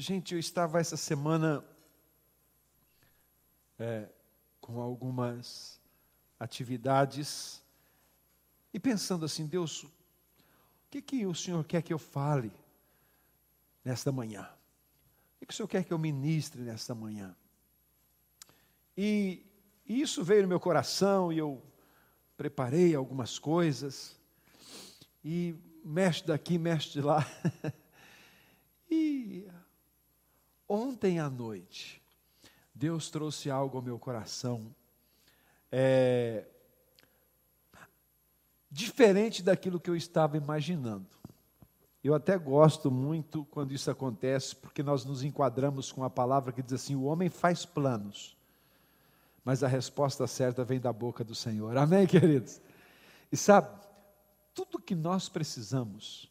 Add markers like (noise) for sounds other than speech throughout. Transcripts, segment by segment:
Gente, eu estava essa semana é, com algumas atividades e pensando assim, Deus, o que, que o Senhor quer que eu fale nesta manhã? O que o Senhor quer que eu ministre nesta manhã? E, e isso veio no meu coração e eu preparei algumas coisas. E mexe daqui, mexe de lá. (laughs) e ontem à noite, Deus trouxe algo ao meu coração. É, diferente daquilo que eu estava imaginando. Eu até gosto muito quando isso acontece, porque nós nos enquadramos com a palavra que diz assim: o homem faz planos, mas a resposta certa vem da boca do Senhor. Amém, queridos? E sabe, tudo que nós precisamos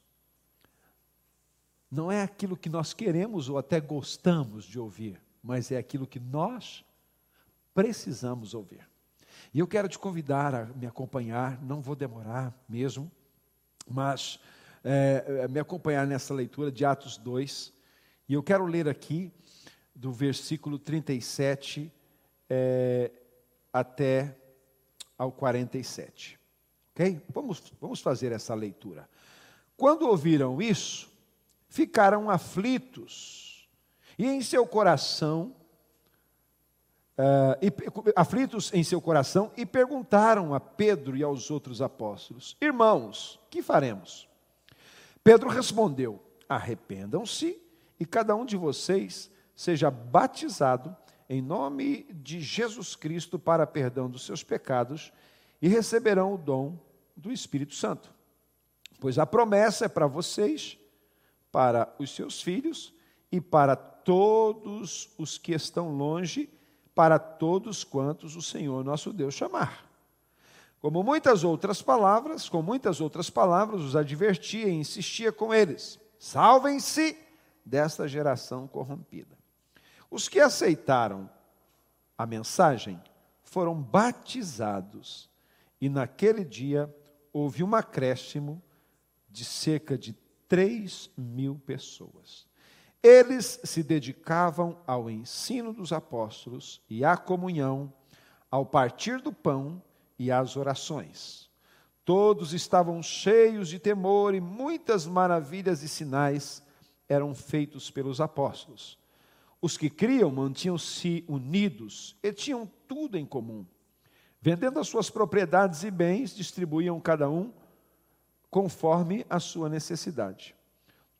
não é aquilo que nós queremos ou até gostamos de ouvir, mas é aquilo que nós precisamos ouvir. E eu quero te convidar a me acompanhar, não vou demorar mesmo, mas é, é, me acompanhar nessa leitura de Atos 2. E eu quero ler aqui do versículo 37 é, até ao 47. Ok? Vamos, vamos fazer essa leitura. Quando ouviram isso, ficaram aflitos, e em seu coração, uh, e, aflitos em seu coração, e perguntaram a Pedro e aos outros apóstolos: Irmãos, que faremos? Pedro respondeu: Arrependam-se e cada um de vocês seja batizado em nome de Jesus Cristo para perdão dos seus pecados e receberão o dom do Espírito Santo. Pois a promessa é para vocês, para os seus filhos e para todos os que estão longe, para todos quantos o Senhor nosso Deus chamar. Como muitas outras palavras, com muitas outras palavras, os advertia e insistia com eles: salvem-se desta geração corrompida. Os que aceitaram a mensagem foram batizados, e naquele dia houve um acréscimo de cerca de 3 mil pessoas. Eles se dedicavam ao ensino dos apóstolos e à comunhão, ao partir do pão e às orações. Todos estavam cheios de temor e muitas maravilhas e sinais eram feitos pelos apóstolos. Os que criam mantinham-se unidos e tinham tudo em comum. Vendendo as suas propriedades e bens, distribuíam cada um conforme a sua necessidade.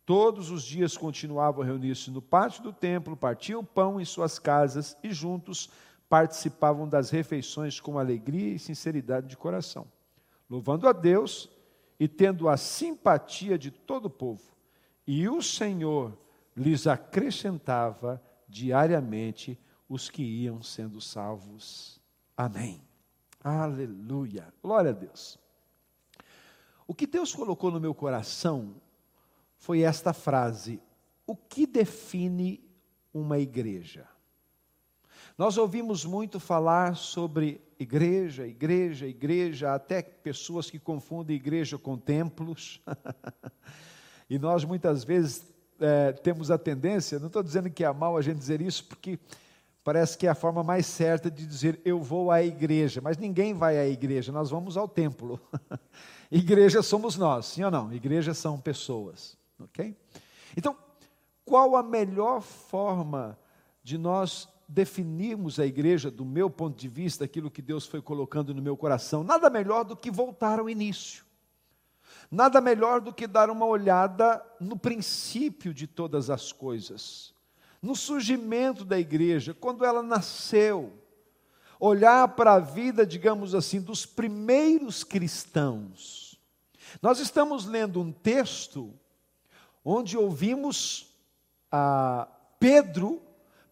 Todos os dias continuavam a reunir-se no pátio do templo, partiam pão em suas casas e juntos participavam das refeições com alegria e sinceridade de coração, louvando a Deus e tendo a simpatia de todo o povo. E o Senhor lhes acrescentava diariamente os que iam sendo salvos. Amém. Aleluia. Glória a Deus. O que Deus colocou no meu coração foi esta frase: O que define uma igreja? Nós ouvimos muito falar sobre igreja, igreja, igreja, até pessoas que confundem igreja com templos. (laughs) e nós muitas vezes é, temos a tendência, não estou dizendo que é mal a gente dizer isso, porque parece que é a forma mais certa de dizer eu vou à igreja, mas ninguém vai à igreja, nós vamos ao templo. (laughs) igreja somos nós, sim ou não? Igreja são pessoas, ok? Então, qual a melhor forma de nós definirmos a igreja, do meu ponto de vista, aquilo que Deus foi colocando no meu coração, nada melhor do que voltar ao início. Nada melhor do que dar uma olhada no princípio de todas as coisas, no surgimento da igreja, quando ela nasceu. Olhar para a vida, digamos assim, dos primeiros cristãos. Nós estamos lendo um texto onde ouvimos a Pedro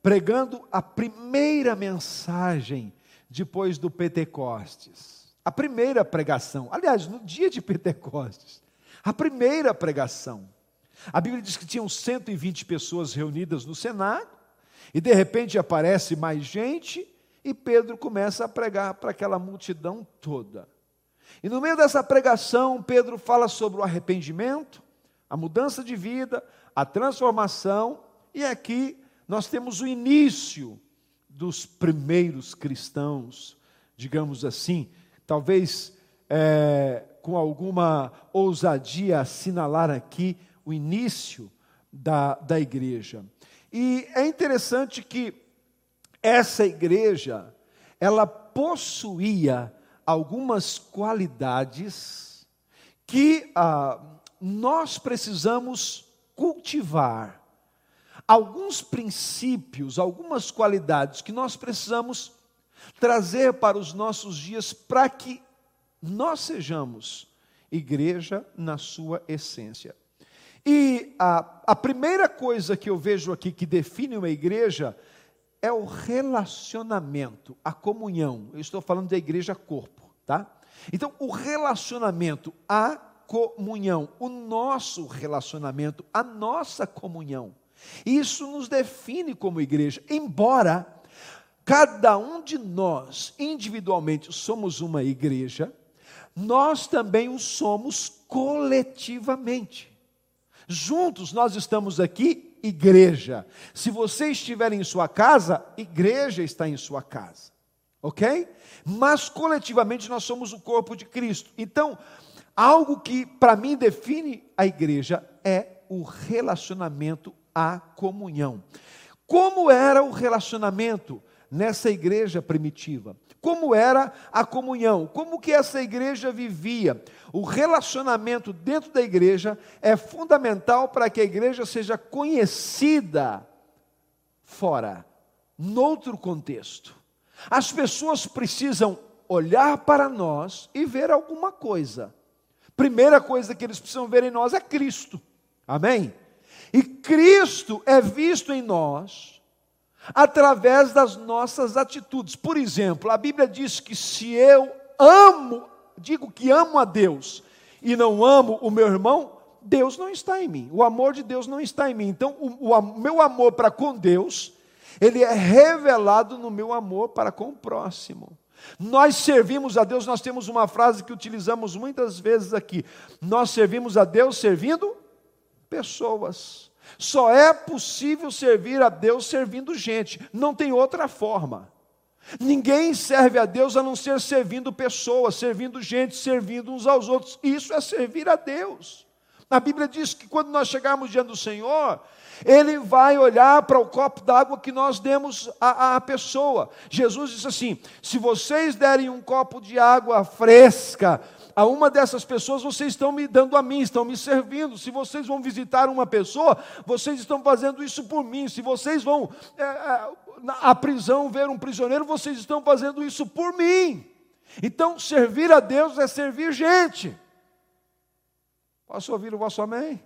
pregando a primeira mensagem depois do Pentecostes. A primeira pregação, aliás, no dia de Pentecostes, a primeira pregação. A Bíblia diz que tinham 120 pessoas reunidas no Senado, e de repente aparece mais gente, e Pedro começa a pregar para aquela multidão toda. E no meio dessa pregação, Pedro fala sobre o arrependimento, a mudança de vida, a transformação E aqui nós temos o início dos primeiros cristãos, digamos assim, talvez é, com alguma ousadia assinalar aqui o início da, da igreja. E é interessante que essa igreja, ela possuía algumas qualidades que ah, nós precisamos cultivar. Alguns princípios, algumas qualidades que nós precisamos trazer para os nossos dias para que nós sejamos igreja na sua essência. E a, a primeira coisa que eu vejo aqui que define uma igreja é o relacionamento, a comunhão. Eu estou falando da igreja corpo, tá? Então, o relacionamento, a comunhão, o nosso relacionamento, a nossa comunhão. Isso nos define como igreja, embora cada um de nós individualmente somos uma igreja, nós também o somos coletivamente. Juntos nós estamos aqui, igreja. Se você estiver em sua casa, igreja está em sua casa. Ok? Mas coletivamente nós somos o corpo de Cristo. Então, algo que para mim define a igreja é o relacionamento à comunhão. Como era o relacionamento nessa igreja primitiva? Como era a comunhão? Como que essa igreja vivia? O relacionamento dentro da igreja é fundamental para que a igreja seja conhecida fora, noutro contexto. As pessoas precisam olhar para nós e ver alguma coisa. Primeira coisa que eles precisam ver em nós é Cristo. Amém? E Cristo é visto em nós através das nossas atitudes. Por exemplo, a Bíblia diz que se eu amo, digo que amo a Deus e não amo o meu irmão, Deus não está em mim. O amor de Deus não está em mim. Então, o, o meu amor para com Deus, ele é revelado no meu amor para com o próximo. Nós servimos a Deus, nós temos uma frase que utilizamos muitas vezes aqui. Nós servimos a Deus servindo pessoas. Só é possível servir a Deus servindo gente, não tem outra forma. Ninguém serve a Deus a não ser servindo pessoas, servindo gente, servindo uns aos outros. Isso é servir a Deus. A Bíblia diz que quando nós chegarmos diante do Senhor, Ele vai olhar para o copo d'água que nós demos à, à pessoa. Jesus disse assim: se vocês derem um copo de água fresca a uma dessas pessoas, vocês estão me dando a mim, estão me servindo. Se vocês vão visitar uma pessoa, vocês estão fazendo isso por mim. Se vocês vão é, é, à prisão ver um prisioneiro, vocês estão fazendo isso por mim. Então, servir a Deus é servir gente. Posso ouvir o vosso amém?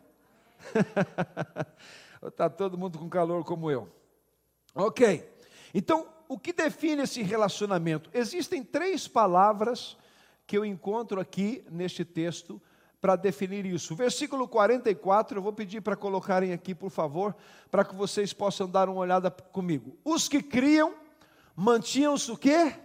Está (laughs) todo mundo com calor como eu. Ok. Então, o que define esse relacionamento? Existem três palavras que eu encontro aqui neste texto para definir isso. Versículo 44, eu vou pedir para colocarem aqui, por favor, para que vocês possam dar uma olhada comigo. Os que criam mantinham-se o quê?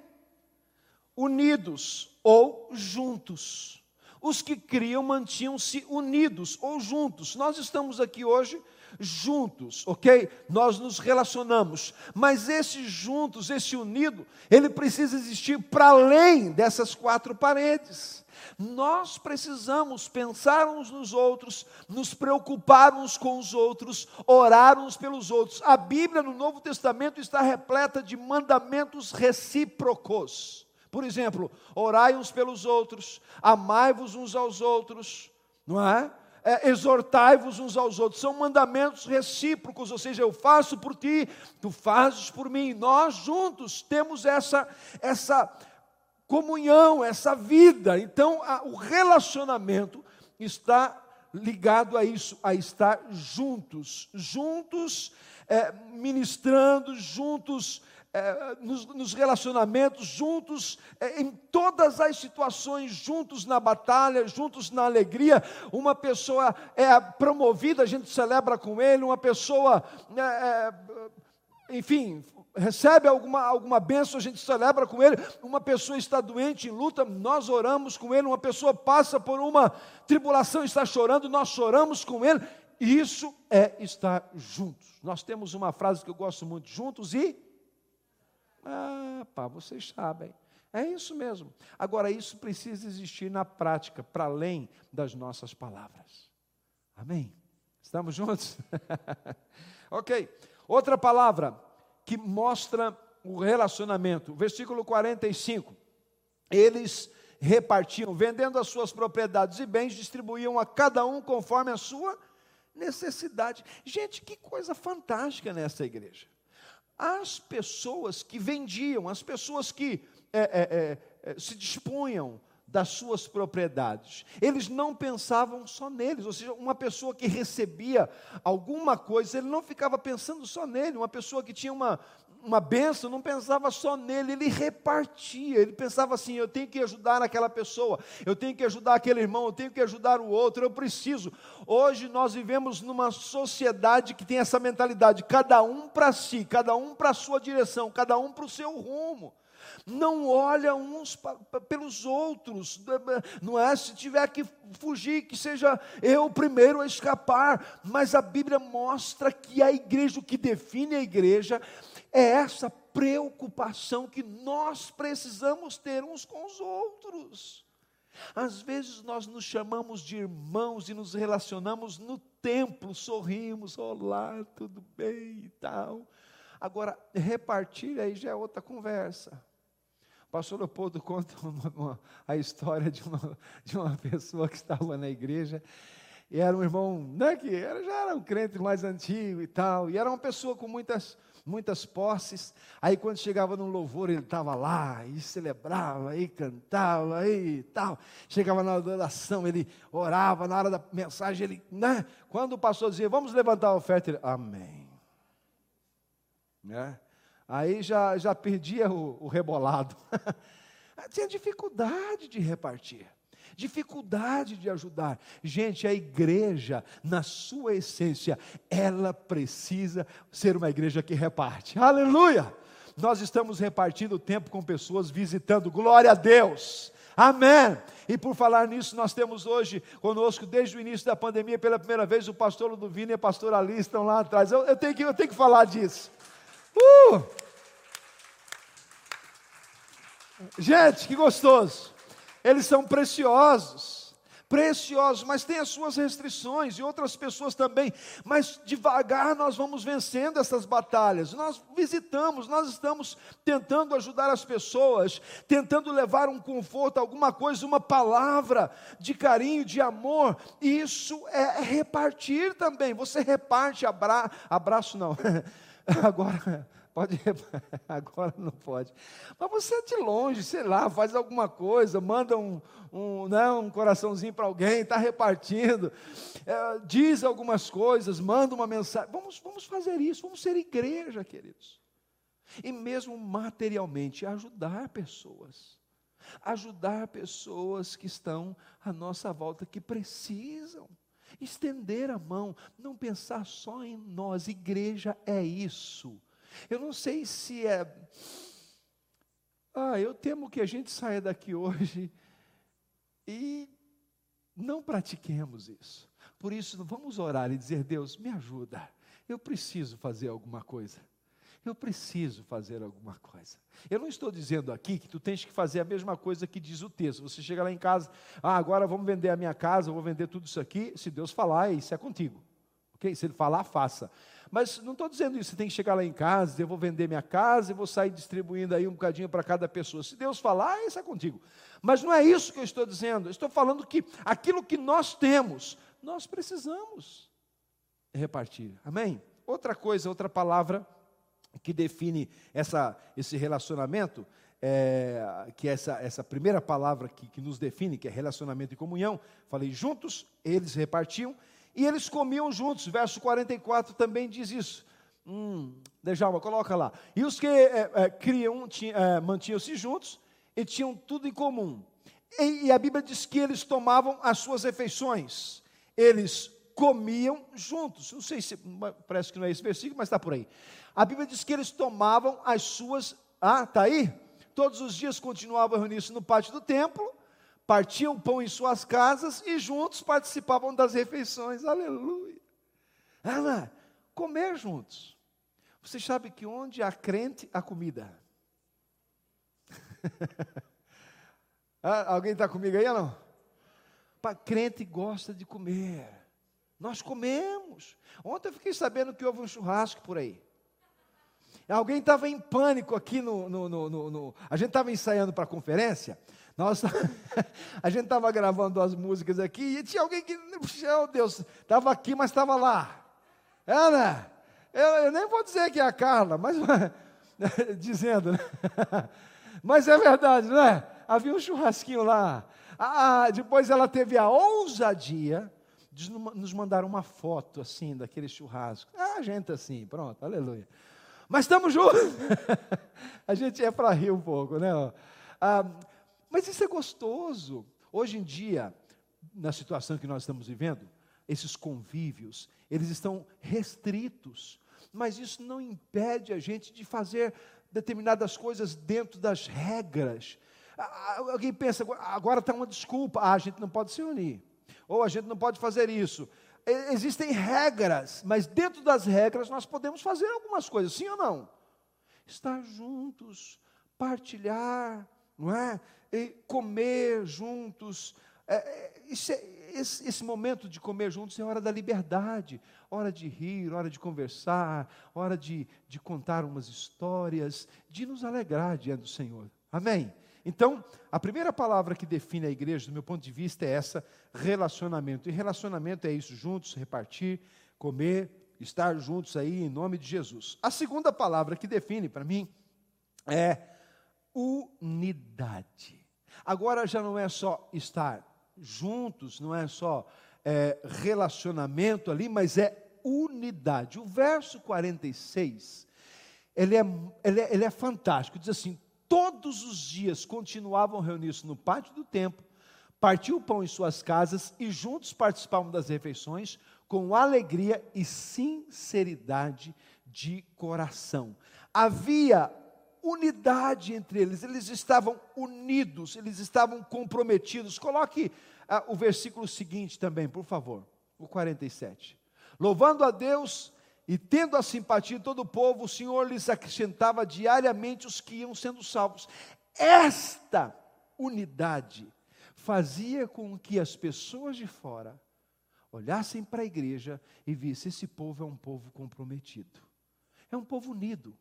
Unidos ou juntos. Os que criam mantinham-se unidos ou juntos. Nós estamos aqui hoje juntos, ok? Nós nos relacionamos, mas esse juntos, esse unido, ele precisa existir para além dessas quatro paredes. Nós precisamos pensar uns nos outros, nos preocupar uns com os outros, orar uns pelos outros. A Bíblia no Novo Testamento está repleta de mandamentos recíprocos. Por exemplo, orai uns pelos outros, amai-vos uns aos outros, não é? É, exortai-vos uns aos outros. São mandamentos recíprocos, ou seja, eu faço por ti, tu fazes por mim. Nós juntos temos essa, essa comunhão, essa vida. Então, a, o relacionamento está ligado a isso, a estar juntos, juntos, é, ministrando, juntos é, nos, nos, relacionamentos, juntos é, em todas as situações, juntos na batalha, juntos na alegria. Uma pessoa é promovida, a gente celebra com ele, uma pessoa, é, enfim, recebe alguma, alguma bênção, a gente celebra com ele. Uma pessoa está doente, em luta, nós oramos com ele. Uma pessoa passa por uma tribulação, está chorando, nós choramos com ele. Isso é estar juntos. Nós temos uma frase que eu gosto muito: juntos e. Ah, pá, vocês sabem. É isso mesmo. Agora, isso precisa existir na prática, para além das nossas palavras. Amém? Estamos juntos? (laughs) ok. Outra palavra que mostra o relacionamento, versículo 45. Eles repartiam, vendendo as suas propriedades e bens, distribuíam a cada um conforme a sua necessidade. Gente, que coisa fantástica nessa igreja. As pessoas que vendiam, as pessoas que é, é, é, se dispunham das suas propriedades. Eles não pensavam só neles, ou seja, uma pessoa que recebia alguma coisa, ele não ficava pensando só nele, uma pessoa que tinha uma, uma benção, não pensava só nele, ele repartia, ele pensava assim: eu tenho que ajudar aquela pessoa, eu tenho que ajudar aquele irmão, eu tenho que ajudar o outro, eu preciso. Hoje nós vivemos numa sociedade que tem essa mentalidade, cada um para si, cada um para a sua direção, cada um para o seu rumo não olha uns pelos outros, não é? Se tiver que fugir, que seja eu o primeiro a escapar, mas a Bíblia mostra que a igreja, o que define a igreja, é essa preocupação que nós precisamos ter uns com os outros. Às vezes nós nos chamamos de irmãos e nos relacionamos no templo, sorrimos, olá, tudo bem e tal. Agora, repartir aí já é outra conversa. O pastor Leopoldo conta (laughs) uma, uma, a história de uma, de uma pessoa que estava na igreja e era um irmão, né, que era, já era um crente mais antigo e tal, e era uma pessoa com muitas, muitas posses. Aí quando chegava no louvor, ele estava lá e celebrava, e cantava e tal. Chegava na adoração, ele orava, na hora da mensagem, ele, né? Quando o pastor dizia, vamos levantar a oferta, ele, amém. Né? Aí já, já perdia o, o rebolado. (laughs) Tinha dificuldade de repartir dificuldade de ajudar. Gente, a igreja, na sua essência, ela precisa ser uma igreja que reparte. Aleluia! Nós estamos repartindo tempo com pessoas visitando. Glória a Deus! Amém. E por falar nisso, nós temos hoje conosco, desde o início da pandemia, pela primeira vez, o pastor Ludovino e a pastora Ali estão lá atrás. Eu, eu, tenho, que, eu tenho que falar disso. Uh! Gente, que gostoso. Eles são preciosos. Preciosos, mas tem as suas restrições e outras pessoas também. Mas devagar nós vamos vencendo essas batalhas. Nós visitamos, nós estamos tentando ajudar as pessoas, tentando levar um conforto, alguma coisa, uma palavra de carinho, de amor. E isso é repartir também. Você reparte abra, abraço, não. (laughs) Agora Pode, (laughs) agora não pode. Mas você é de longe, sei lá, faz alguma coisa, manda um, um, né, um coraçãozinho para alguém, está repartindo, é, diz algumas coisas, manda uma mensagem. Vamos, vamos fazer isso, vamos ser igreja, queridos. E mesmo materialmente, ajudar pessoas. Ajudar pessoas que estão à nossa volta, que precisam. Estender a mão, não pensar só em nós. Igreja é isso eu não sei se é. Ah, eu temo que a gente saia daqui hoje (laughs) e não pratiquemos isso. Por isso, vamos orar e dizer: Deus, me ajuda. Eu preciso fazer alguma coisa. Eu preciso fazer alguma coisa. Eu não estou dizendo aqui que tu tens que fazer a mesma coisa que diz o texto. Você chega lá em casa, ah, agora vamos vender a minha casa, vou vender tudo isso aqui. Se Deus falar, isso é contigo. Ok? Se Ele falar, faça. Mas não estou dizendo isso, você tem que chegar lá em casa, eu vou vender minha casa e vou sair distribuindo aí um bocadinho para cada pessoa. Se Deus falar, isso é contigo. Mas não é isso que eu estou dizendo. Eu estou falando que aquilo que nós temos, nós precisamos repartir. Amém? Outra coisa, outra palavra que define essa, esse relacionamento, é, que é essa, essa primeira palavra que, que nos define, que é relacionamento e comunhão, falei juntos, eles repartiam, e eles comiam juntos, verso 44 também diz isso. Hum, Dejalma, coloca lá. E os que é, é, criam, é, mantinham-se juntos e tinham tudo em comum. E, e a Bíblia diz que eles tomavam as suas refeições. Eles comiam juntos. Não sei se, parece que não é esse versículo, mas está por aí. A Bíblia diz que eles tomavam as suas. Ah, está aí? Todos os dias continuavam reunindo-se no pátio do templo partiam pão em suas casas e juntos participavam das refeições. Aleluia. Ana, comer juntos. Você sabe que onde há crente, há comida. (laughs) ah, alguém está comigo aí ou não? Para crente gosta de comer. Nós comemos. Ontem eu fiquei sabendo que houve um churrasco por aí. Alguém estava em pânico aqui no. no, no, no, a gente estava ensaiando para a conferência. Nossa, (laughs) a gente estava gravando as músicas aqui e tinha alguém que, meu Deus, estava aqui, mas estava lá. Ana, eu, eu, nem vou dizer que é a Carla, mas (laughs) dizendo, né? (laughs) Mas é verdade, não é? Havia um churrasquinho lá. Ah, depois ela teve a ousadia de nos mandar uma foto assim daquele churrasco. Ah, gente assim, pronto, aleluia. Mas estamos juntos. (laughs) a gente é para rir um pouco, né? Ah, mas isso é gostoso. Hoje em dia, na situação que nós estamos vivendo, esses convívios, eles estão restritos. Mas isso não impede a gente de fazer determinadas coisas dentro das regras. Alguém pensa, agora está uma desculpa, ah, a gente não pode se unir, ou a gente não pode fazer isso. Existem regras, mas dentro das regras nós podemos fazer algumas coisas, sim ou não? Estar juntos, partilhar, não é? E comer juntos. É, é, esse, esse, momento de comer juntos é hora da liberdade, hora de rir, hora de conversar, hora de, de contar umas histórias, de nos alegrar diante do Senhor. Amém? Então, a primeira palavra que define a igreja, do meu ponto de vista, é essa: relacionamento. E relacionamento é isso, juntos, repartir, comer, estar juntos aí em nome de Jesus. A segunda palavra que define para mim é unidade. Agora já não é só estar juntos, não é só é, relacionamento ali, mas é unidade. O verso 46, ele é, ele é, ele é fantástico, diz assim: todos os dias continuavam reunidos no pátio do templo, partiam o pão em suas casas e juntos participavam das refeições com alegria e sinceridade de coração. Havia unidade entre eles, eles estavam unidos, eles estavam comprometidos. Coloque ah, o versículo seguinte também, por favor, o 47. Louvando a Deus e tendo a simpatia de todo o povo, o Senhor lhes acrescentava diariamente os que iam sendo salvos. Esta unidade fazia com que as pessoas de fora olhassem para a igreja e vissem: esse povo é um povo comprometido, é um povo unido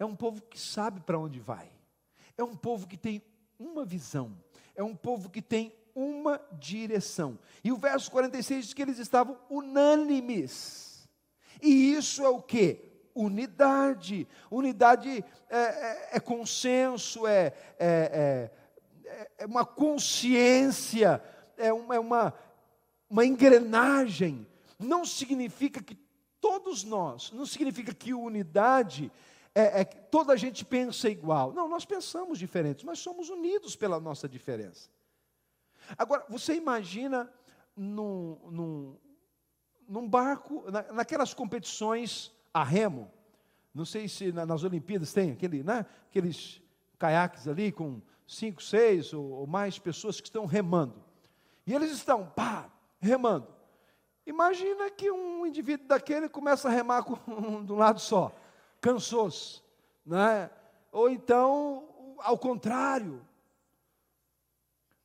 é um povo que sabe para onde vai, é um povo que tem uma visão, é um povo que tem uma direção. E o verso 46 diz que eles estavam unânimes. E isso é o que? Unidade. Unidade é, é, é consenso, é, é, é, é uma consciência, é uma, é uma, uma engrenagem. Não significa que todos nós, não significa que unidade é, é, toda a gente pensa igual. Não, nós pensamos diferentes, mas somos unidos pela nossa diferença. Agora, você imagina num, num, num barco, na, naquelas competições a remo, não sei se na, nas Olimpíadas tem aquele, né, aqueles caiaques ali com cinco, seis ou, ou mais pessoas que estão remando. E eles estão, pá, remando. Imagina que um indivíduo daquele começa a remar com, (laughs) de um lado só cansou-se, é? ou então, ao contrário,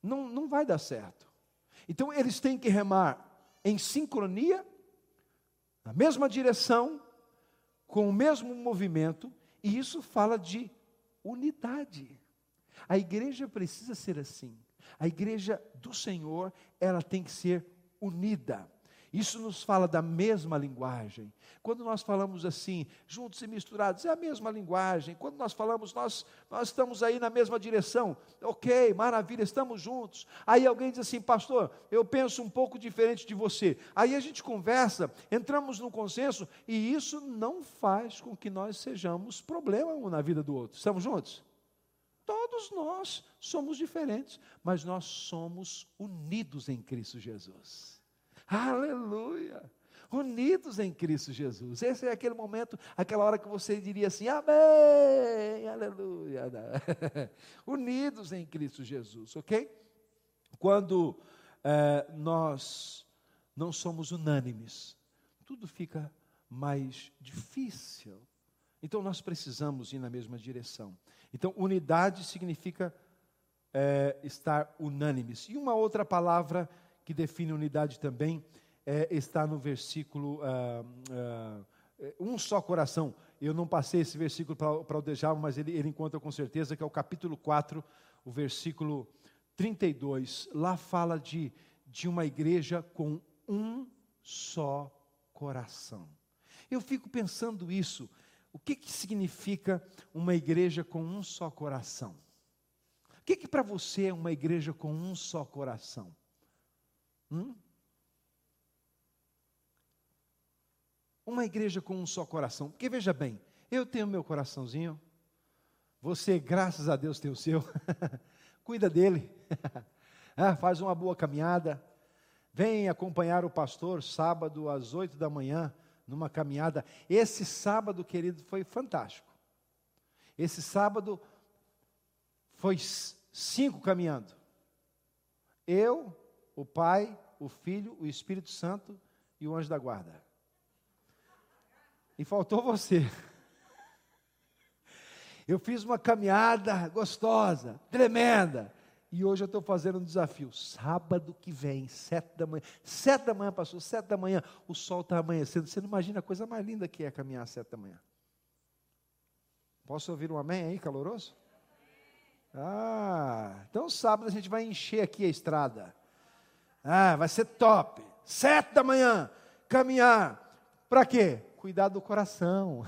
não, não vai dar certo. Então, eles têm que remar em sincronia, na mesma direção, com o mesmo movimento, e isso fala de unidade. A igreja precisa ser assim. A igreja do Senhor, ela tem que ser unida. Isso nos fala da mesma linguagem. Quando nós falamos assim, juntos e misturados, é a mesma linguagem. Quando nós falamos, nós, nós estamos aí na mesma direção. Ok, maravilha, estamos juntos. Aí alguém diz assim, pastor, eu penso um pouco diferente de você. Aí a gente conversa, entramos no consenso, e isso não faz com que nós sejamos problema um na vida do outro. Estamos juntos? Todos nós somos diferentes, mas nós somos unidos em Cristo Jesus. Aleluia! Unidos em Cristo Jesus. Esse é aquele momento, aquela hora que você diria assim: Amém! Aleluia! (laughs) Unidos em Cristo Jesus, ok? Quando é, nós não somos unânimes, tudo fica mais difícil. Então nós precisamos ir na mesma direção. Então, unidade significa é, estar unânimes. E uma outra palavra que define unidade também é, está no versículo ah, ah, um só coração. Eu não passei esse versículo para o Dejava, mas ele, ele encontra com certeza, que é o capítulo 4, o versículo 32. Lá fala de, de uma igreja com um só coração. Eu fico pensando isso. O que, que significa uma igreja com um só coração? O que, que para você é uma igreja com um só coração? Hum? Uma igreja com um só coração. Porque veja bem, eu tenho meu coraçãozinho, você, graças a Deus, tem o seu. (laughs) Cuida dele. (laughs) ah, faz uma boa caminhada. Vem acompanhar o pastor sábado às oito da manhã, numa caminhada. Esse sábado, querido, foi fantástico. Esse sábado foi cinco caminhando. Eu, o Pai, o Filho, o Espírito Santo e o anjo da guarda. E faltou você. (laughs) Eu fiz uma caminhada gostosa, tremenda. E hoje eu estou fazendo um desafio. Sábado que vem, sete da manhã. Sete da manhã passou, sete da manhã, o sol está amanhecendo. Você não imagina a coisa mais linda que é caminhar sete da manhã. Posso ouvir um amém aí, caloroso? Ah, então sábado a gente vai encher aqui a estrada. Ah, vai ser top. Sete da manhã, caminhar. Para quê? Cuidar do coração.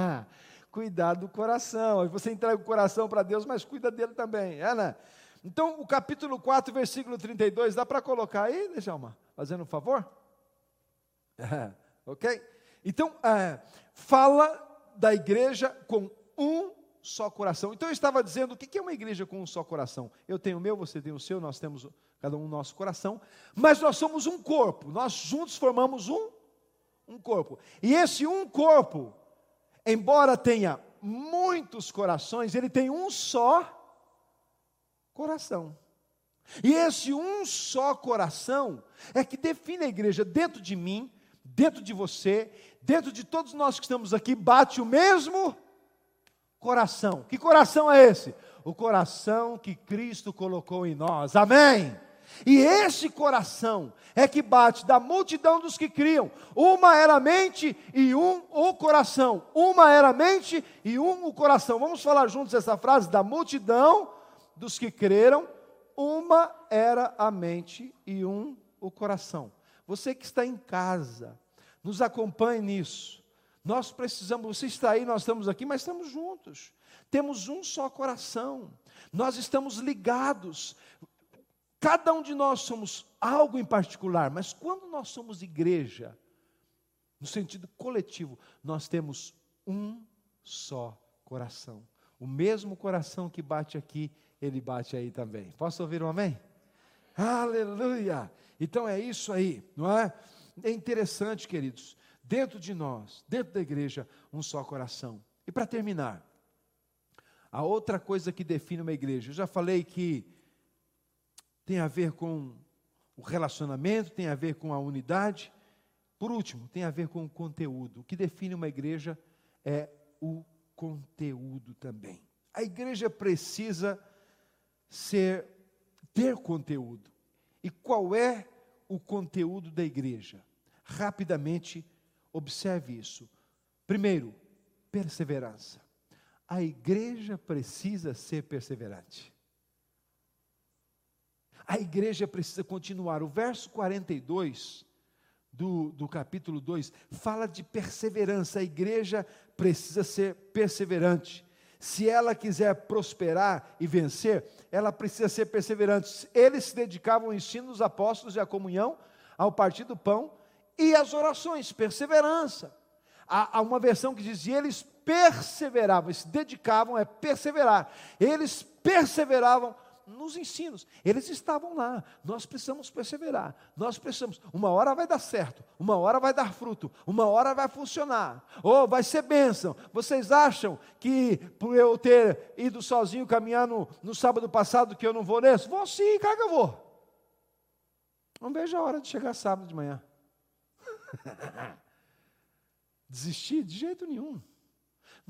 (laughs) cuidar do coração. Aí você entrega o coração para Deus, mas cuida dele também. É, né? Então, o capítulo 4, versículo 32, dá para colocar aí, Djalma? Fazendo um favor? (laughs) Ok? Então, é, fala da igreja com um só coração. Então eu estava dizendo, o que é uma igreja com um só coração? Eu tenho o meu, você tem o seu, nós temos cada um o nosso coração, mas nós somos um corpo, nós juntos formamos um, um corpo. E esse um corpo, embora tenha muitos corações, ele tem um só coração. E esse um só coração é que define a igreja dentro de mim, dentro de você, dentro de todos nós que estamos aqui, bate o mesmo coração. Que coração é esse? O coração que Cristo colocou em nós. Amém. E esse coração é que bate da multidão dos que criam. Uma era a mente e um o coração. Uma era a mente e um o coração. Vamos falar juntos essa frase? Da multidão dos que creram, uma era a mente e um o coração. Você que está em casa, nos acompanhe nisso. Nós precisamos, você está aí, nós estamos aqui, mas estamos juntos. Temos um só coração. Nós estamos ligados. Cada um de nós somos algo em particular, mas quando nós somos igreja, no sentido coletivo, nós temos um só coração. O mesmo coração que bate aqui, ele bate aí também. Posso ouvir um amém? Aleluia! Então é isso aí, não é? É interessante, queridos, dentro de nós, dentro da igreja, um só coração. E para terminar, a outra coisa que define uma igreja, eu já falei que tem a ver com o relacionamento, tem a ver com a unidade. Por último, tem a ver com o conteúdo. O que define uma igreja é o conteúdo também. A igreja precisa ser ter conteúdo. E qual é o conteúdo da igreja? Rapidamente Observe isso. Primeiro, perseverança. A igreja precisa ser perseverante. A igreja precisa continuar. O verso 42 do, do capítulo 2 fala de perseverança. A igreja precisa ser perseverante. Se ela quiser prosperar e vencer, ela precisa ser perseverante. Eles se dedicavam ao ensino dos apóstolos e à comunhão, ao partir do pão e as orações, perseverança. Há, há uma versão que diz: e eles perseveravam, se dedicavam é perseverar. Eles perseveravam nos ensinos. Eles estavam lá. Nós precisamos perseverar. Nós precisamos. Uma hora vai dar certo. Uma hora vai dar fruto. Uma hora vai funcionar. Ou vai ser bênção. Vocês acham que por eu ter ido sozinho caminhar no, no sábado passado que eu não vou nesse? Vou sim, cara eu vou. Não vejo a hora de chegar sábado de manhã. (laughs) desistir? De jeito nenhum.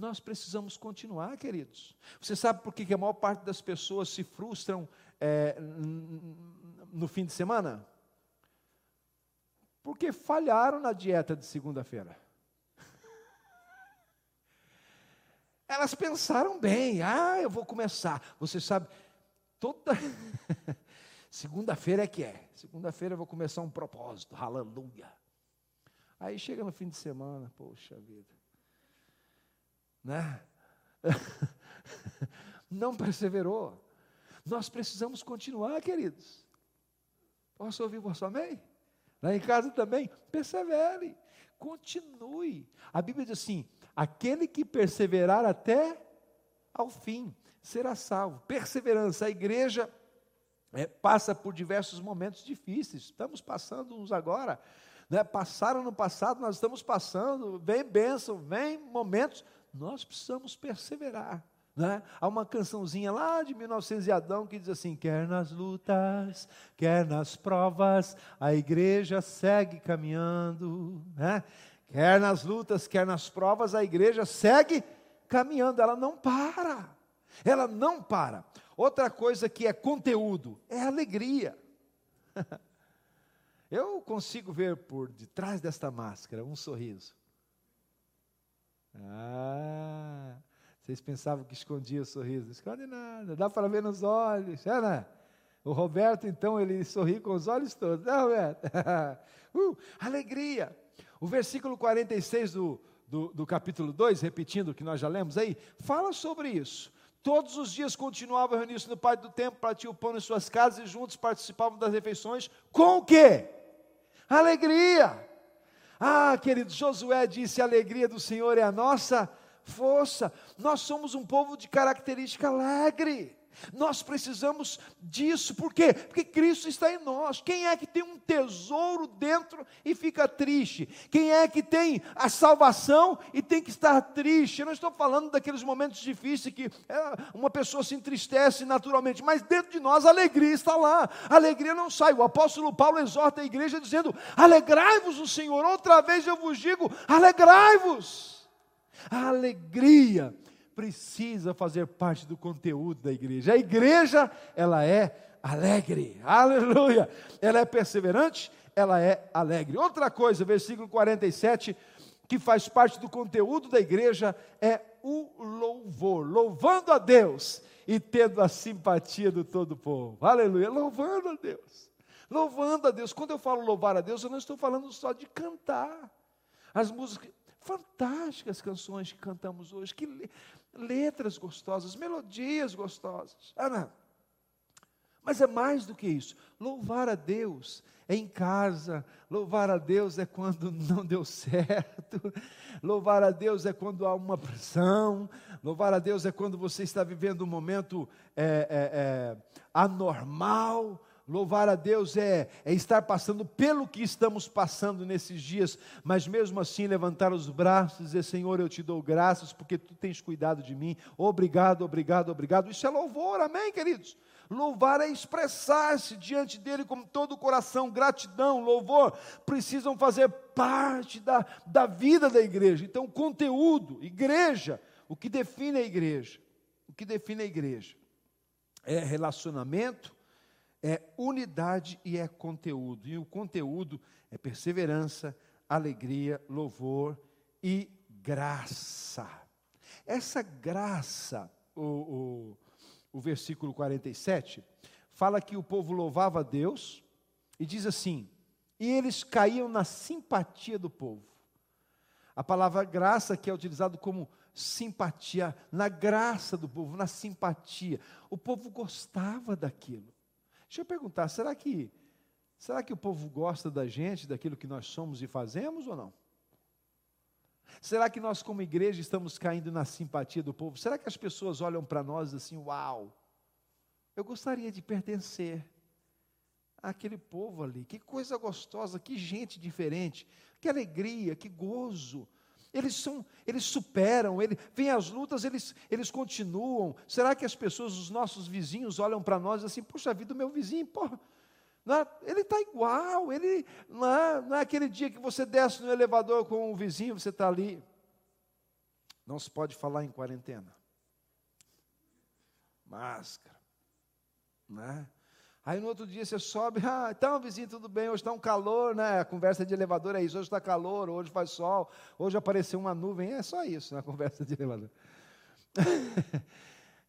Nós precisamos continuar, queridos. Você sabe por que a maior parte das pessoas se frustram é, no fim de semana? Porque falharam na dieta de segunda-feira. (laughs) Elas pensaram bem, ah, eu vou começar. Você sabe, toda. (laughs) Segunda-feira é que é. Segunda-feira eu vou começar um propósito, aleluia. Aí chega no fim de semana, poxa vida. Né? (laughs) Não perseverou. Nós precisamos continuar, queridos. Posso ouvir vosso amém? Lá em casa também, persevere, continue. A Bíblia diz assim: aquele que perseverar até ao fim será salvo. Perseverança, a igreja é, passa por diversos momentos difíceis, estamos passando uns agora, né? passaram no passado, nós estamos passando, vem bênção, vem momentos, nós precisamos perseverar. Né? Há uma cançãozinha lá de 1900 e Adão que diz assim: quer nas lutas, quer nas provas, a igreja segue caminhando. Né? Quer nas lutas, quer nas provas, a igreja segue caminhando, ela não para. Ela não para. Outra coisa que é conteúdo é alegria. (laughs) Eu consigo ver por detrás desta máscara um sorriso. Ah, vocês pensavam que escondia o sorriso? Não esconde nada, dá para ver nos olhos, é, né? O Roberto, então, ele sorri com os olhos todos, né, Roberto? (laughs) uh, alegria. O versículo 46 do, do, do capítulo 2, repetindo o que nós já lemos aí, fala sobre isso. Todos os dias continuavam reunidos no Pai do Templo, partiam o pão em suas casas e juntos participavam das refeições. Com o quê? Alegria. Ah, querido, Josué disse: a alegria do Senhor é a nossa força. Nós somos um povo de característica alegre. Nós precisamos disso, por quê? Porque Cristo está em nós. Quem é que tem um tesouro dentro e fica triste? Quem é que tem a salvação e tem que estar triste? Eu não estou falando daqueles momentos difíceis que é, uma pessoa se entristece naturalmente, mas dentro de nós a alegria está lá. A alegria não sai. O apóstolo Paulo exorta a igreja dizendo: Alegrai-vos o Senhor. Outra vez eu vos digo: alegrai-vos. A alegria precisa fazer parte do conteúdo da igreja. A igreja, ela é alegre, aleluia. Ela é perseverante, ela é alegre. Outra coisa, versículo 47, que faz parte do conteúdo da igreja é o louvor, louvando a Deus e tendo a simpatia do todo o povo. Aleluia, louvando a Deus. Louvando a Deus. Quando eu falo louvar a Deus, eu não estou falando só de cantar. As músicas, fantásticas canções que cantamos hoje, que letras gostosas, melodias gostosas. Ana, mas é mais do que isso. Louvar a Deus é em casa, louvar a Deus é quando (laughs) não deu certo, louvar a Deus é quando há uma pressão, louvar a Deus é quando você está vivendo um momento é, é, é, anormal, Louvar a Deus é, é, estar passando pelo que estamos passando nesses dias, mas mesmo assim levantar os braços e dizer: Senhor, eu te dou graças porque tu tens cuidado de mim. Obrigado, obrigado, obrigado. Isso é louvor, amém, queridos? Louvar é expressar-se diante dele com todo o coração, gratidão, louvor, precisam fazer parte da, da vida da igreja. Então, conteúdo, igreja, o que define a igreja? O que define a igreja é relacionamento é unidade e é conteúdo. E o conteúdo é perseverança, alegria, louvor e graça. Essa graça, o, o, o versículo 47, fala que o povo louvava a Deus e diz assim: e eles caíam na simpatia do povo. A palavra graça que é utilizado como simpatia, na graça do povo, na simpatia. O povo gostava daquilo. Deixa eu perguntar, será que será que o povo gosta da gente, daquilo que nós somos e fazemos ou não? Será que nós como igreja estamos caindo na simpatia do povo? Será que as pessoas olham para nós assim, uau, eu gostaria de pertencer àquele povo ali, que coisa gostosa, que gente diferente, que alegria, que gozo. Eles são, eles superam, vem as lutas, eles, eles continuam. Será que as pessoas, os nossos vizinhos, olham para nós assim, puxa vida, o meu vizinho, porra, é, ele está igual, ele não é, não é aquele dia que você desce no elevador com o vizinho, você está ali. Não se pode falar em quarentena. Máscara. Né? Aí no outro dia você sobe, (laughs) ah, então vizinho, tudo bem, hoje está um calor, né? A conversa de elevador é isso, hoje está calor, hoje faz sol, hoje apareceu uma nuvem, é só isso na (laughs) conversa de elevador. (laughs)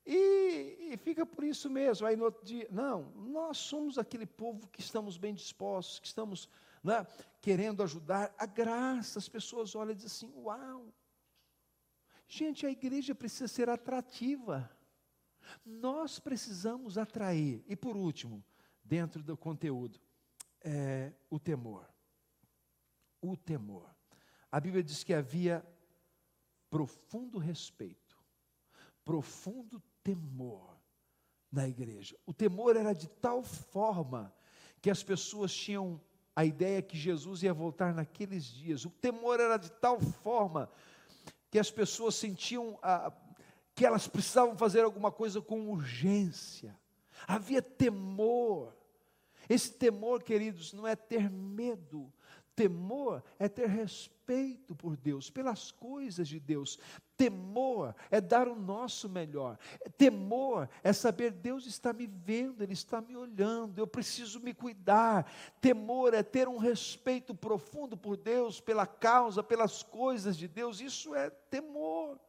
e, e, fica por isso mesmo. Aí no outro dia, não, nós somos aquele povo que estamos bem dispostos, que estamos né, querendo ajudar. A graça, as pessoas olham e dizem assim: uau, gente, a igreja precisa ser atrativa. Nós precisamos atrair. E por último, dentro do conteúdo, é, o temor. O temor. A Bíblia diz que havia profundo respeito, profundo temor na igreja. O temor era de tal forma que as pessoas tinham a ideia que Jesus ia voltar naqueles dias. O temor era de tal forma que as pessoas sentiam a, que elas precisavam fazer alguma coisa com urgência. Havia temor. Esse temor, queridos, não é ter medo. Temor é ter respeito por Deus, pelas coisas de Deus. Temor é dar o nosso melhor. Temor é saber Deus está me vendo, Ele está me olhando, eu preciso me cuidar. Temor é ter um respeito profundo por Deus, pela causa, pelas coisas de Deus. Isso é temor.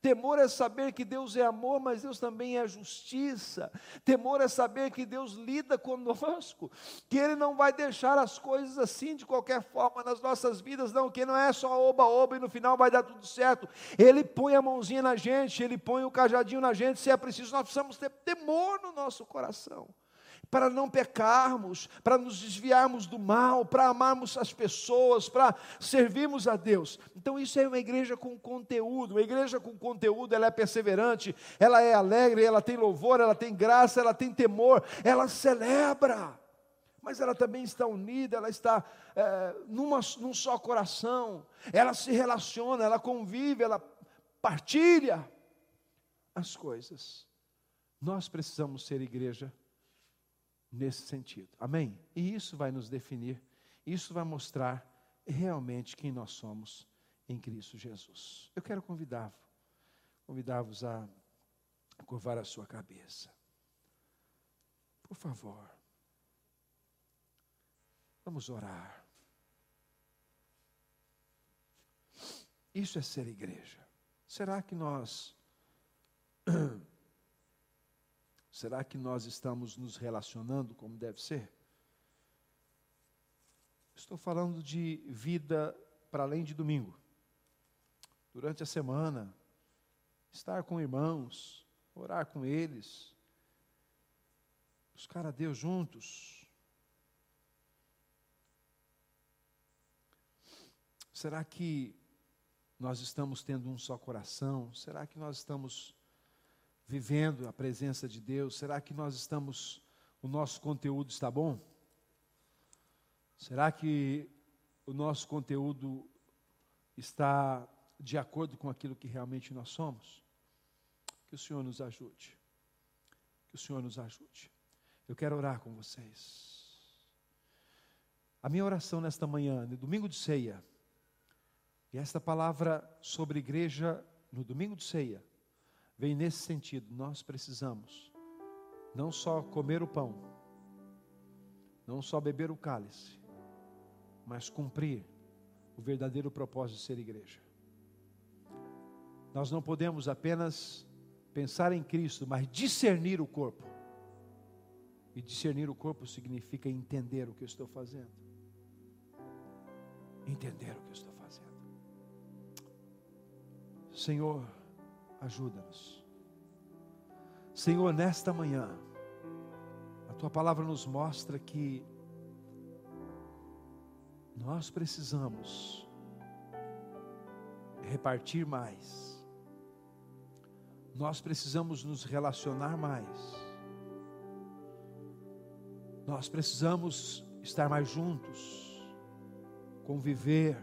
Temor é saber que Deus é amor, mas Deus também é justiça. Temor é saber que Deus lida conosco, que Ele não vai deixar as coisas assim de qualquer forma nas nossas vidas, não, que não é só oba-oba e no final vai dar tudo certo. Ele põe a mãozinha na gente, Ele põe o cajadinho na gente, se é preciso, nós precisamos ter temor no nosso coração para não pecarmos, para nos desviarmos do mal, para amarmos as pessoas, para servirmos a Deus. Então isso é uma igreja com conteúdo. Uma igreja com conteúdo, ela é perseverante, ela é alegre, ela tem louvor, ela tem graça, ela tem temor, ela celebra. Mas ela também está unida, ela está é, numa, num só coração, ela se relaciona, ela convive, ela partilha as coisas. Nós precisamos ser igreja nesse sentido. Amém? E isso vai nos definir, isso vai mostrar realmente quem nós somos em Cristo Jesus. Eu quero convidar-vos, convidar-vos a curvar a sua cabeça. Por favor. Vamos orar. Isso é ser igreja. Será que nós (clears throat) Será que nós estamos nos relacionando como deve ser? Estou falando de vida para além de domingo. Durante a semana, estar com irmãos, orar com eles, buscar a Deus juntos. Será que nós estamos tendo um só coração? Será que nós estamos vivendo a presença de Deus? Será que nós estamos, o nosso conteúdo está bom? Será que o nosso conteúdo está de acordo com aquilo que realmente nós somos? Que o Senhor nos ajude. Que o Senhor nos ajude. Eu quero orar com vocês. A minha oração nesta manhã, no domingo de ceia, e esta palavra sobre igreja no domingo de ceia, vem nesse sentido. Nós precisamos não só comer o pão, não só beber o cálice, mas cumprir o verdadeiro propósito de ser igreja. Nós não podemos apenas pensar em Cristo, mas discernir o corpo. E discernir o corpo significa entender o que eu estou fazendo. Entender o que eu estou fazendo. Senhor, ajuda-nos. Senhor, nesta manhã, a tua palavra nos mostra que nós precisamos repartir mais, nós precisamos nos relacionar mais, nós precisamos estar mais juntos, conviver,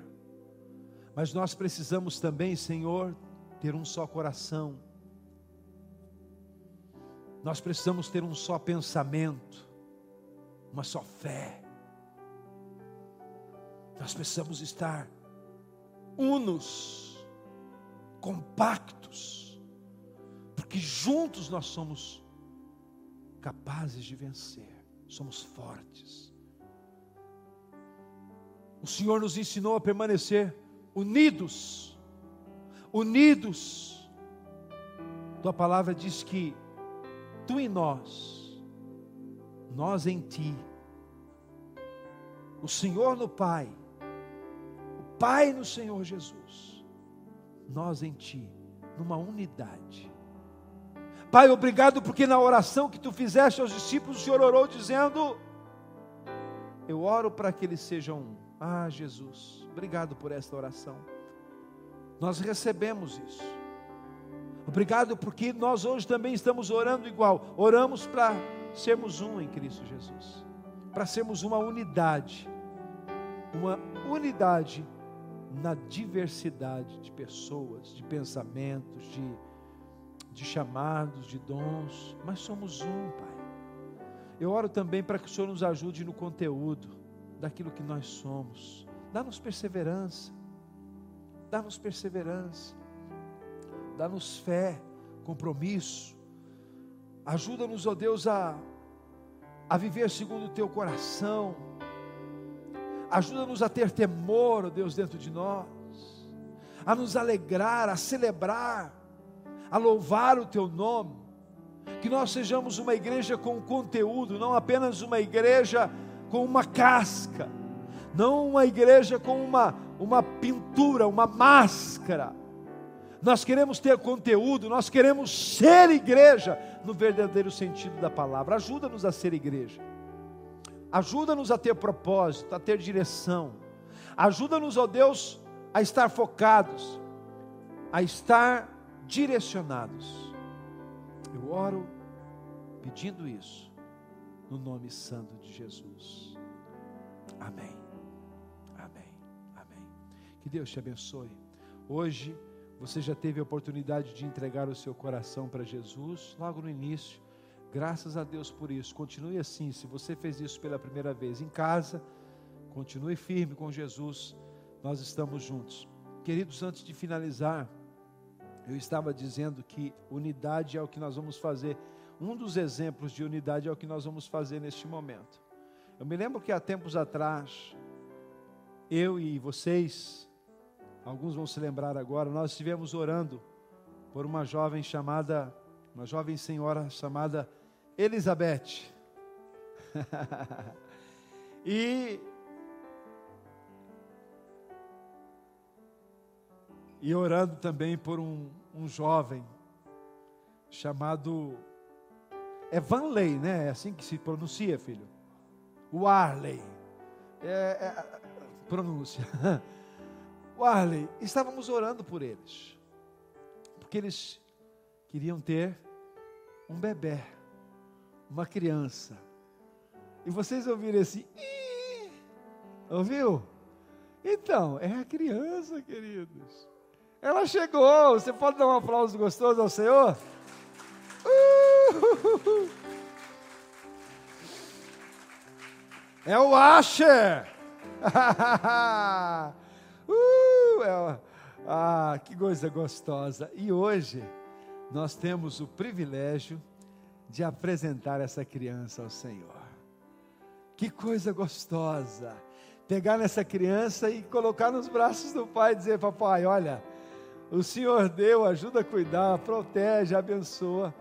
mas nós precisamos também, Senhor, ter um só coração. Nós precisamos ter um só pensamento. uma só fé. Nós precisamos estar unos, compactos, porque juntos nós somos capazes de vencer, somos fortes. O Senhor nos ensinou a permanecer unidos, unidos. Tua palavra diz que tu em nós, nós em ti, o Senhor no Pai, o Pai no Senhor Jesus, nós em ti, numa unidade. Pai, obrigado porque na oração que tu fizeste aos discípulos, o Senhor orou dizendo: Eu oro para que eles sejam um. Ah, Jesus, obrigado por esta oração. Nós recebemos isso. Obrigado porque nós hoje também estamos orando igual. Oramos para sermos um em Cristo Jesus. Para sermos uma unidade. Uma unidade na diversidade de pessoas, de pensamentos, de de chamados, de dons, mas somos um, Pai. Eu oro também para que o Senhor nos ajude no conteúdo daquilo que nós somos. Dá-nos perseverança, dá-nos perseverança, dá-nos fé, compromisso. Ajuda-nos, ó Deus, a, a viver segundo o teu coração. Ajuda-nos a ter temor, ó Deus, dentro de nós, a nos alegrar, a celebrar a louvar o teu nome, que nós sejamos uma igreja com conteúdo, não apenas uma igreja com uma casca, não uma igreja com uma, uma pintura, uma máscara. Nós queremos ter conteúdo, nós queremos ser igreja no verdadeiro sentido da palavra. Ajuda-nos a ser igreja. Ajuda-nos a ter propósito, a ter direção. Ajuda-nos, ó Deus, a estar focados, a estar direcionados. Eu oro pedindo isso, no nome santo de Jesus. Amém. Que Deus te abençoe. Hoje você já teve a oportunidade de entregar o seu coração para Jesus, logo no início. Graças a Deus por isso. Continue assim. Se você fez isso pela primeira vez em casa, continue firme com Jesus. Nós estamos juntos. Queridos, antes de finalizar, eu estava dizendo que unidade é o que nós vamos fazer. Um dos exemplos de unidade é o que nós vamos fazer neste momento. Eu me lembro que há tempos atrás, eu e vocês, alguns vão se lembrar agora, nós estivemos orando por uma jovem chamada, uma jovem senhora chamada Elizabeth. (laughs) e e orando também por um, um jovem chamado Evanley, né? É assim que se pronuncia, filho. Warley. É, é, pronúncia. (laughs) Warley. Estávamos orando por eles. Porque eles queriam ter um bebê, uma criança. E vocês ouviram assim? Ouviu? Então, é a criança, queridos. Ela chegou. Você pode dar um aplauso gostoso ao Senhor? Uh! É o Asher. (laughs) uh, é, ah, que coisa gostosa. E hoje nós temos o privilégio de apresentar essa criança ao Senhor. Que coisa gostosa. Pegar nessa criança e colocar nos braços do pai e dizer: Papai, olha, o Senhor deu, ajuda a cuidar, protege, abençoa.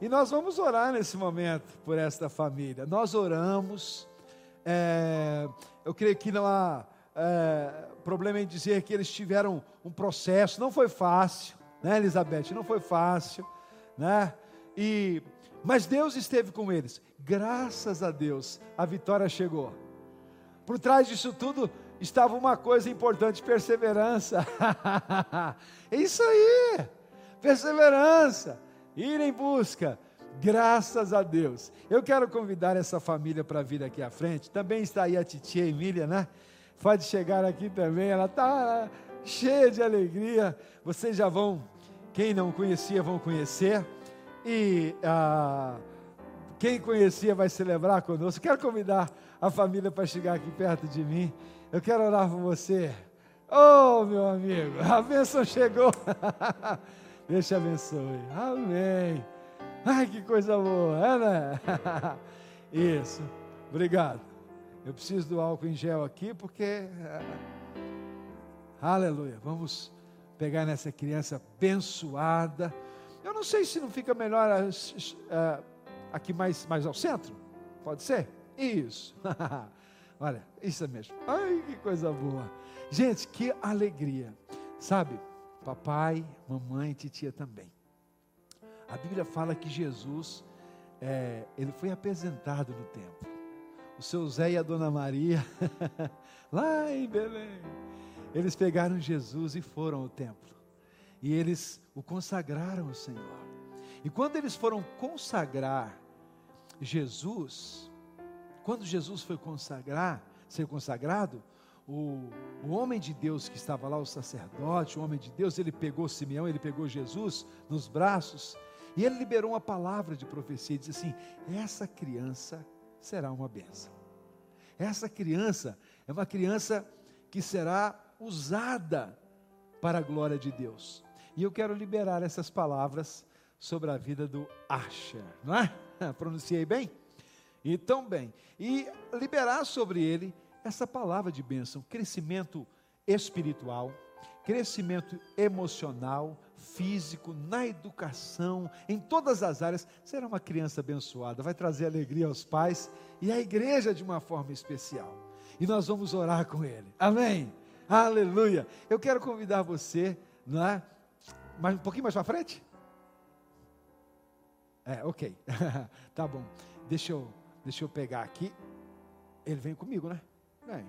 E nós vamos orar nesse momento por esta família. Nós oramos. É, eu creio que não há é, problema em dizer que eles tiveram um processo. Não foi fácil, né, Elizabeth? Não foi fácil, né? E mas Deus esteve com eles. Graças a Deus, a vitória chegou. Por trás disso tudo, estava uma coisa importante: perseverança. é (laughs) isso aí, perseverança, ir em busca. Graças a Deus. Eu quero convidar essa família para vir aqui à frente. Também está aí a titia Emília, né? Pode chegar aqui também. Ela está cheia de alegria. Vocês já vão, quem não conhecia, vão conhecer. E ah, Quem conhecia vai celebrar conosco. Quero convidar a família para chegar aqui perto de mim. Eu quero orar por você. Oh, meu amigo, a bênção chegou. (laughs) Deus te abençoe. Amém. Ai, que coisa boa, é, né? (laughs) Isso. Obrigado. Eu preciso do álcool em gel aqui porque. É, aleluia. Vamos pegar nessa criança abençoada. Eu não sei se não fica melhor uh, aqui mais, mais ao centro. Pode ser? Isso. (laughs) Olha, isso é mesmo. Ai, que coisa boa. Gente, que alegria. Sabe, papai, mamãe, titia também. A Bíblia fala que Jesus, é, ele foi apresentado no templo. O seu Zé e a Dona Maria, (laughs) lá em Belém, eles pegaram Jesus e foram ao templo. E eles o consagraram ao Senhor. E quando eles foram consagrar Jesus, quando Jesus foi consagrar, ser consagrado, o, o homem de Deus que estava lá, o sacerdote, o homem de Deus, ele pegou Simeão, ele pegou Jesus nos braços e ele liberou uma palavra de profecia e disse assim: essa criança será uma benção. Essa criança é uma criança que será usada para a glória de Deus. E eu quero liberar essas palavras sobre a vida do Asher, não é? (laughs) Pronunciei bem? Então, bem. E liberar sobre ele essa palavra de bênção, crescimento espiritual, crescimento emocional, físico, na educação, em todas as áreas. Será uma criança abençoada, vai trazer alegria aos pais e à igreja de uma forma especial. E nós vamos orar com ele. Amém. Aleluia. Eu quero convidar você, não é? Mais um pouquinho mais para frente? É, ok. (laughs) tá bom. Deixa eu, deixa eu pegar aqui. Ele vem comigo, né? Vem.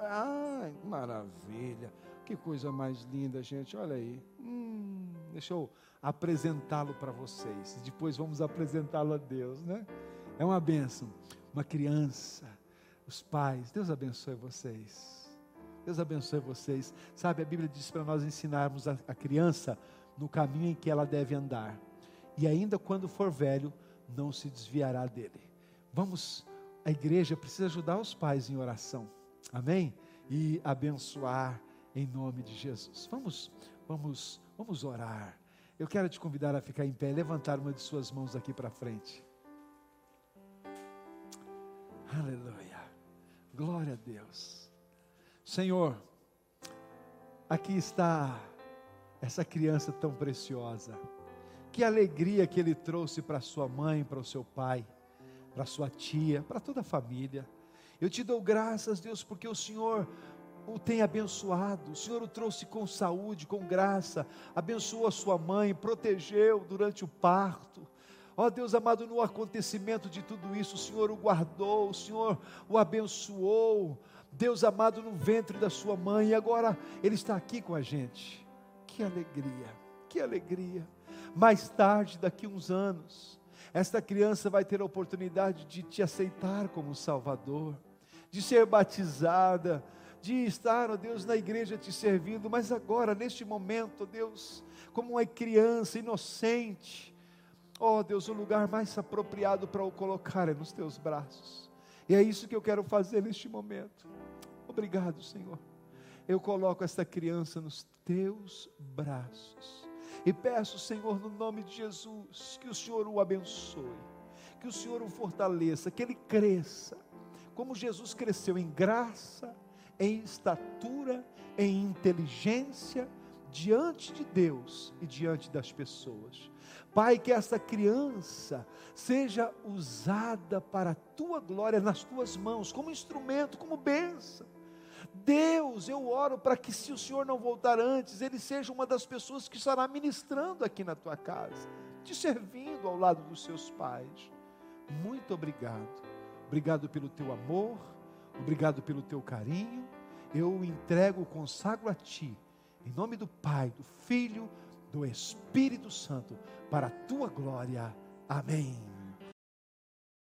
Ah, maravilha. Que coisa mais linda, gente. Olha aí. Hum, deixa eu apresentá-lo para vocês. Depois vamos apresentá-lo a Deus, né? É uma bênção. Uma criança. Os pais. Deus abençoe vocês. Deus abençoe vocês. Sabe, a Bíblia diz para nós ensinarmos a, a criança no caminho em que ela deve andar. E ainda quando for velho, não se desviará dele. Vamos, a igreja precisa ajudar os pais em oração. Amém? E abençoar em nome de Jesus. Vamos, vamos, vamos orar. Eu quero te convidar a ficar em pé, levantar uma de suas mãos aqui para frente. Aleluia. Glória a Deus. Senhor, aqui está essa criança tão preciosa. Que alegria que ele trouxe para sua mãe, para o seu pai, para sua tia, para toda a família. Eu te dou graças, Deus, porque o Senhor o tem abençoado, o Senhor o trouxe com saúde, com graça, abençoou a sua mãe, protegeu durante o parto. Ó oh, Deus amado, no acontecimento de tudo isso, o Senhor o guardou, o Senhor o abençoou, Deus amado no ventre da sua mãe, e agora Ele está aqui com a gente. Que alegria, que alegria. Mais tarde, daqui uns anos, esta criança vai ter a oportunidade de te aceitar como Salvador, de ser batizada, de estar, ó Deus, na igreja te servindo, mas agora, neste momento, ó Deus, como uma criança inocente, ó Deus, o lugar mais apropriado para o colocar é nos teus braços. E é isso que eu quero fazer neste momento. Obrigado, Senhor. Eu coloco esta criança nos teus braços. E peço, Senhor, no nome de Jesus, que o Senhor o abençoe, que o Senhor o fortaleça, que ele cresça, como Jesus cresceu em graça, em estatura, em inteligência, diante de Deus e diante das pessoas. Pai, que esta criança seja usada para a tua glória nas tuas mãos, como instrumento, como bênção Deus, eu oro para que, se o Senhor não voltar antes, ele seja uma das pessoas que estará ministrando aqui na tua casa, te servindo ao lado dos seus pais. Muito obrigado. Obrigado pelo teu amor, obrigado pelo teu carinho. Eu entrego, consagro a ti, em nome do Pai, do Filho, do Espírito Santo, para a tua glória. Amém.